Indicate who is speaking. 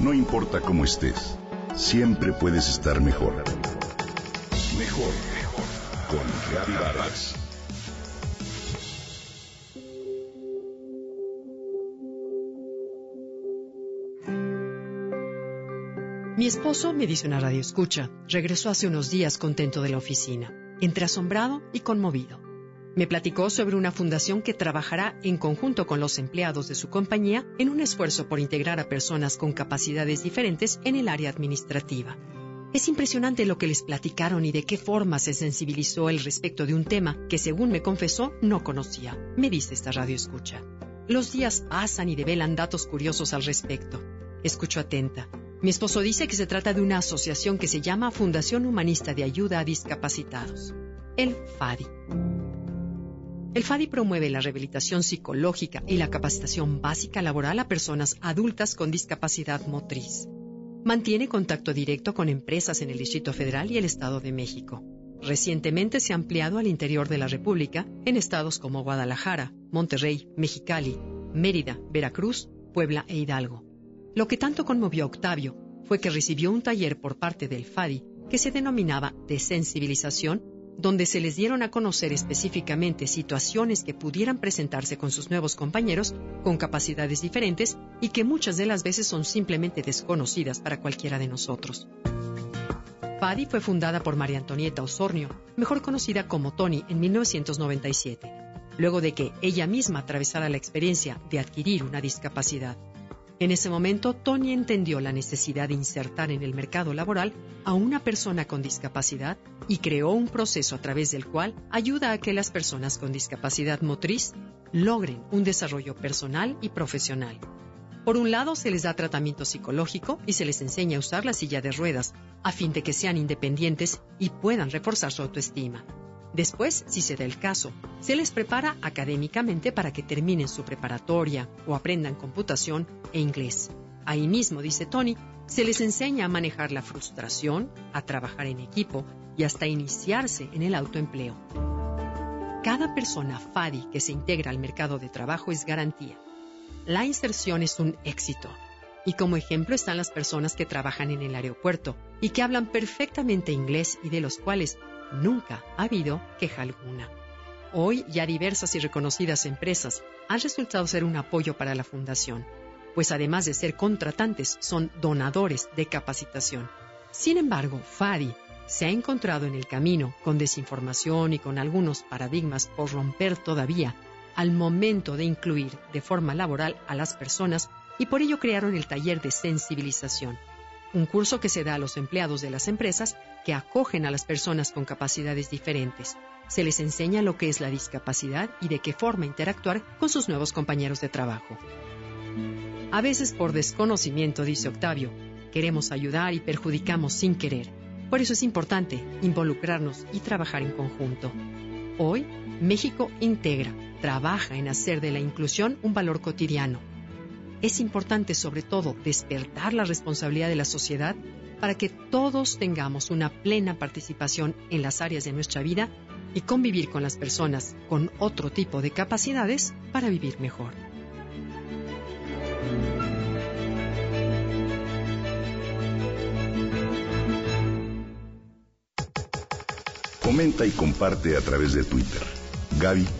Speaker 1: No importa cómo estés, siempre puedes estar mejor. Mejor, mejor. Con Reavivadas.
Speaker 2: Mi esposo, me dice una radio escucha, regresó hace unos días contento de la oficina, entre asombrado y conmovido. Me platicó sobre una fundación que trabajará en conjunto con los empleados de su compañía en un esfuerzo por integrar a personas con capacidades diferentes en el área administrativa. Es impresionante lo que les platicaron y de qué forma se sensibilizó el respecto de un tema que, según me confesó, no conocía. Me dice esta radio escucha. Los días pasan y develan datos curiosos al respecto. Escucho atenta. Mi esposo dice que se trata de una asociación que se llama Fundación Humanista de Ayuda a Discapacitados, el FADI. El FADI promueve la rehabilitación psicológica y la capacitación básica laboral a personas adultas con discapacidad motriz. Mantiene contacto directo con empresas en el Distrito Federal y el Estado de México. Recientemente se ha ampliado al interior de la República en estados como Guadalajara, Monterrey, Mexicali, Mérida, Veracruz, Puebla e Hidalgo. Lo que tanto conmovió a Octavio fue que recibió un taller por parte del FADI que se denominaba de sensibilización donde se les dieron a conocer específicamente situaciones que pudieran presentarse con sus nuevos compañeros con capacidades diferentes y que muchas de las veces son simplemente desconocidas para cualquiera de nosotros. FADI fue fundada por María Antonieta Osornio, mejor conocida como Tony, en 1997, luego de que ella misma atravesara la experiencia de adquirir una discapacidad. En ese momento, Tony entendió la necesidad de insertar en el mercado laboral a una persona con discapacidad y creó un proceso a través del cual ayuda a que las personas con discapacidad motriz logren un desarrollo personal y profesional. Por un lado, se les da tratamiento psicológico y se les enseña a usar la silla de ruedas, a fin de que sean independientes y puedan reforzar su autoestima. Después, si se da el caso, se les prepara académicamente para que terminen su preparatoria o aprendan computación e inglés. Ahí mismo, dice Tony, se les enseña a manejar la frustración, a trabajar en equipo y hasta iniciarse en el autoempleo. Cada persona FADI que se integra al mercado de trabajo es garantía. La inserción es un éxito. Y como ejemplo están las personas que trabajan en el aeropuerto y que hablan perfectamente inglés y de los cuales nunca ha habido queja alguna. Hoy ya diversas y reconocidas empresas han resultado ser un apoyo para la fundación, pues además de ser contratantes, son donadores de capacitación. Sin embargo, FADI se ha encontrado en el camino con desinformación y con algunos paradigmas por romper todavía al momento de incluir de forma laboral a las personas y por ello crearon el taller de sensibilización, un curso que se da a los empleados de las empresas que acogen a las personas con capacidades diferentes. Se les enseña lo que es la discapacidad y de qué forma interactuar con sus nuevos compañeros de trabajo. A veces por desconocimiento, dice Octavio, queremos ayudar y perjudicamos sin querer. Por eso es importante involucrarnos y trabajar en conjunto. Hoy, México integra, trabaja en hacer de la inclusión un valor cotidiano es importante sobre todo despertar la responsabilidad de la sociedad para que todos tengamos una plena participación en las áreas de nuestra vida y convivir con las personas con otro tipo de capacidades para vivir mejor.
Speaker 1: Comenta y comparte a través de Twitter. Gaby-Vargas.